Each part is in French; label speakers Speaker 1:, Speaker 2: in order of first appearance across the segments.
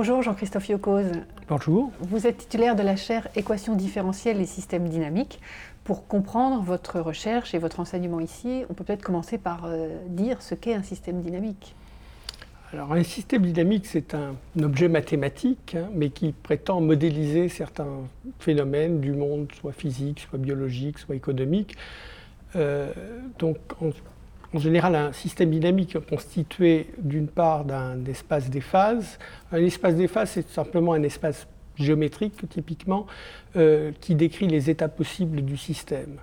Speaker 1: Bonjour Jean-Christophe Yokoz.
Speaker 2: Bonjour.
Speaker 1: Vous êtes titulaire de la chaire Équations différentielles et systèmes dynamiques. Pour comprendre votre recherche et votre enseignement ici, on peut peut-être commencer par euh, dire ce qu'est un système dynamique.
Speaker 2: Alors un système dynamique, c'est un, objet mathématique, hein, mais qui prétend modéliser certains phénomènes du monde, soit physique, soit biologique, soit économique. Euh, donc en, général, un système dynamique constitué d'une part d'un espace des phases. Un espace des phases, c'est simplement un espace géométrique typiquement, euh, qui décrit les états possibles du système.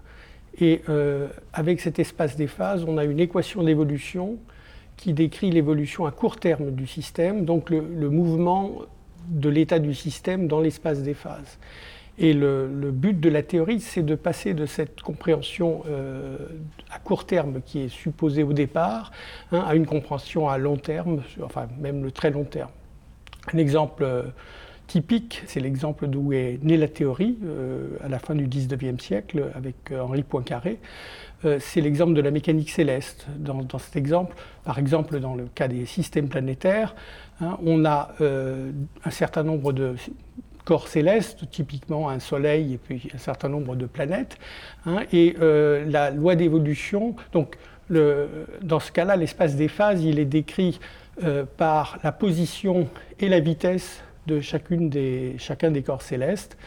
Speaker 2: Et euh, avec cet espace des phases, on a une équation d'évolution qui décrit l'évolution à court terme du système, donc le, mouvement de l'état du système dans l'espace des phases. Et le, but de la théorie, c'est de passer de cette compréhension euh, à court terme qui est supposée au départ hein, à une compréhension à long terme, enfin même le très long terme. Un exemple typique, c'est l'exemple d'où est née la théorie euh, à la fin du 19e siècle avec euh, Henri Poincaré. Euh, c'est l'exemple de la mécanique céleste. Dans, cet exemple, par exemple, dans le cas des systèmes planétaires, hein, on a un certain nombre de corps célestes, typiquement un soleil et puis un certain nombre de planètes. Hein, et la loi d'évolution, donc dans ce cas-là, l'espace des phases, il est décrit par la position et la vitesse de chacune des, chacun des corps célestes.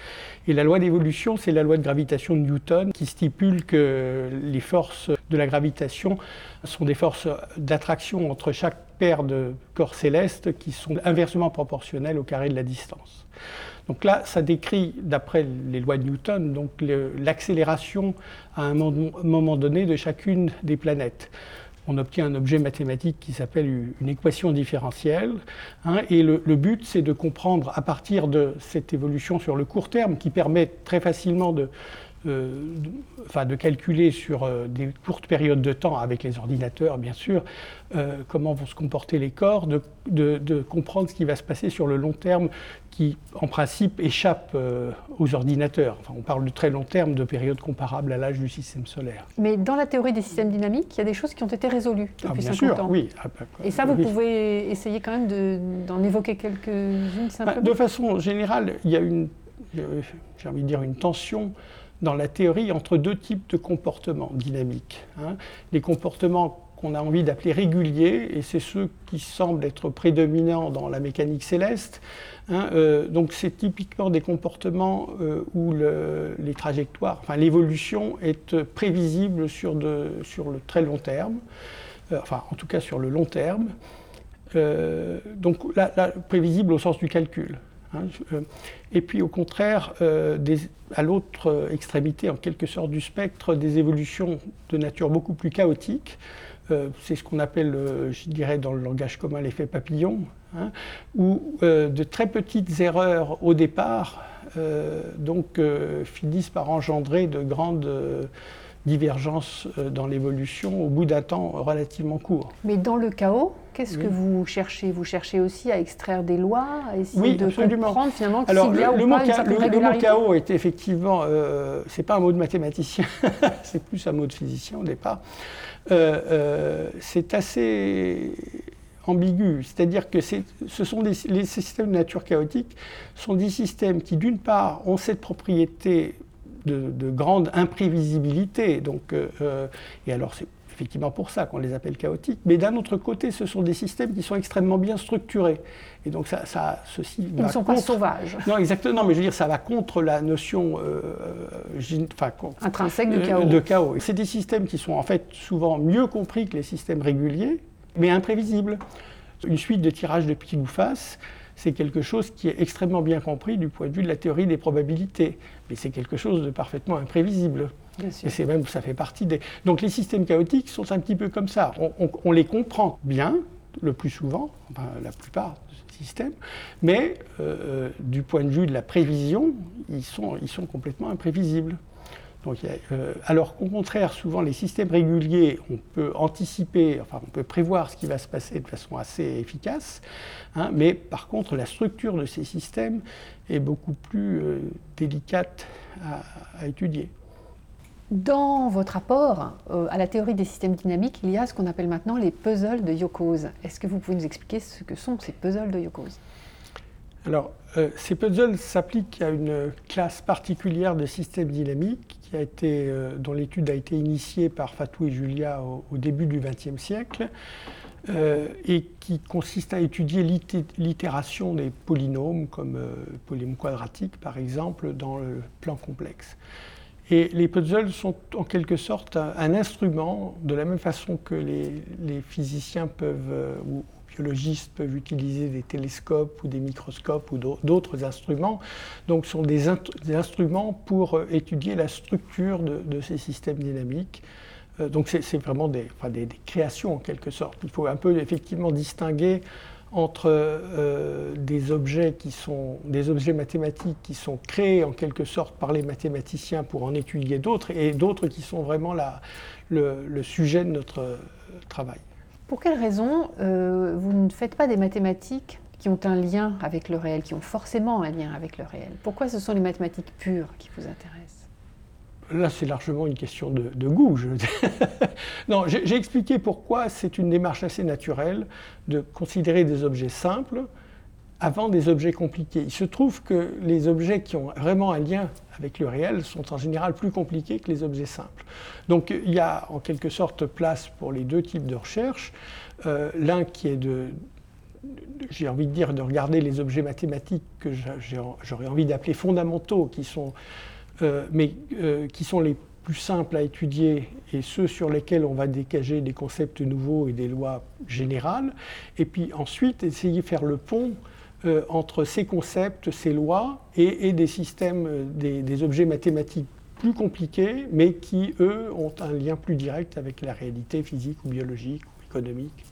Speaker 2: Et la loi d'évolution, c'est la loi de gravitation de Newton qui stipule que les forces de la gravitation sont des forces d'attraction entre chaque paire de corps célestes qui sont inversement proportionnelles au carré de la distance. Donc là, ça décrit, d'après les lois de Newton, donc l'accélération à un moment donné de chacune des planètes on obtient un objet mathématique qui s'appelle une équation différentielle. Hein, et le, but, c'est de comprendre à partir de cette évolution sur le court terme, qui permet très facilement de, euh, enfin, de calculer sur euh, des courtes périodes de temps avec les ordinateurs, bien sûr, euh, comment vont se comporter les corps, de, de, comprendre ce qui va se passer sur le long terme qui, en principe, échappe aux ordinateurs. Enfin, on parle de très long terme, de périodes comparables à l'âge du système solaire.
Speaker 1: Mais dans la théorie des systèmes dynamiques, il y a des choses qui ont été résolues depuis
Speaker 2: ah, bien
Speaker 1: 50
Speaker 2: sûr,
Speaker 1: ans.
Speaker 2: Oui.
Speaker 1: Ah, bah, Et ça, vous pouvez essayer quand même d'en évoquer quelques-unes
Speaker 2: bah, De façon générale, il y a une, j'ai envie de dire, une tension dans la théorie entre deux types de comportements dynamiques. Hein. Les comportements qu'on a envie d'appeler réguliers, et c'est ceux qui semblent être prédominants dans la mécanique céleste. Hein. Euh, donc c'est typiquement des comportements euh, où les trajectoires, enfin l'évolution est prévisible sur, le très long terme, euh, enfin en tout cas sur le long terme. donc là, prévisible au sens du calcul. Hein, euh, et puis au contraire, euh, à l'autre extrémité, en quelque sorte du spectre, des évolutions de nature beaucoup plus chaotique. Euh, c'est ce qu'on appelle, je dirais dans le langage commun, l'effet papillon, hein, où de très petites erreurs au départ donc, finissent par engendrer de grandes divergence euh, dans l'évolution au bout d'un temps relativement court.
Speaker 1: Mais dans le chaos, qu'est-ce que vous cherchez? Vous cherchez aussi à extraire des lois, à essayer de comprendre finalement
Speaker 2: Alors,
Speaker 1: le,
Speaker 2: le, mot, le, mot chaos est effectivement, euh, c'est pas un mot de mathématicien, c'est plus un mot de physicien au départ. Euh, euh, c'est assez ambigu, c'est-à-dire que ce sont des, les systèmes de nature chaotique sont des systèmes qui d'une part ont cette propriété de, grande imprévisibilité. Donc, euh, euh, et alors, c'est effectivement pour ça qu'on les appelle chaotiques. Mais d'un autre côté, ce sont des systèmes qui sont extrêmement bien structurés. Et donc, ça, ça ceci.
Speaker 1: Ils ne sont pas sauvages.
Speaker 2: Non, exactement. Mais je veux dire, ça va contre la notion euh,
Speaker 1: intrinsèque de chaos.
Speaker 2: De chaos. C'est des systèmes qui sont en fait souvent mieux compris que les systèmes réguliers, mais imprévisibles. Une suite de tirages de petits face c'est quelque chose qui est extrêmement bien compris du point de vue de la théorie des probabilités. Mais c'est quelque chose de parfaitement imprévisible. Et c'est même, ça fait partie des. Donc les systèmes chaotiques sont un petit peu comme ça. On, les comprend bien, le plus souvent, enfin, la plupart de ces systèmes, mais euh, euh, du point de vue de la prévision, ils sont, ils sont complètement imprévisibles. Euh, alors qu'au contraire, souvent les systèmes réguliers, on peut anticiper, enfin on peut prévoir ce qui va se passer de façon assez efficace, hein, mais par contre la structure de ces systèmes est beaucoup plus euh, délicate à, étudier.
Speaker 1: Dans votre rapport euh, à la théorie des systèmes dynamiques, il y a ce qu'on appelle maintenant les puzzles de Yoko's. Est-ce que vous pouvez nous expliquer ce que sont ces puzzles de Yoko's
Speaker 2: Alors, euh, ces puzzles s'appliquent à une classe particulière de systèmes dynamiques qui a été, euh, dont l'étude a été initiée par Fatou et Julia au, début du XXe siècle euh, et qui consiste à étudier l'itération des polynômes, comme le polynôme quadratique par exemple, dans le plan complexe. Et les puzzles sont en quelque sorte un, instrument, de la même façon que les, physiciens peuvent, biologistes peuvent utiliser des télescopes ou des microscopes ou d'autres instruments. Donc ce sont des, instruments pour euh, étudier la structure de, ces systèmes dynamiques. Euh, donc c'est vraiment des, créations en quelque sorte. Il faut un peu effectivement distinguer entre euh, des objets qui sont des objets mathématiques qui sont créés en quelque sorte par les mathématiciens pour en étudier d'autres et d'autres qui sont vraiment le, sujet de notre travail.
Speaker 1: Pour quelles raisons euh, vous ne faites pas des mathématiques qui ont un lien avec le réel, qui ont forcément un lien avec le réel? Pourquoi ce sont les mathématiques pures qui vous intéressent?
Speaker 2: Là, c'est largement une question de, goût. Non, j'ai expliqué pourquoi c'est une démarche assez naturelle de considérer des objets simples avant des objets compliqués. Il se trouve que les objets qui ont vraiment un lien avec le réel sont en général plus compliqués que les objets simples. Donc il y a en quelque sorte place pour les deux types de recherche. Euh, l'un qui est de, j'ai envie de dire, de regarder les objets mathématiques que j'aurais envie d'appeler fondamentaux, qui sont, euh, mais euh, qui sont les plus simples à étudier et ceux sur lesquels on va dégager des concepts nouveaux et des lois générales. Et puis ensuite, essayer de faire le pont euh, entre ces concepts, ces lois et, des systèmes, euh, des, objets mathématiques plus compliqués, mais qui, eux, ont un lien plus direct avec la réalité physique ou biologique ou économique.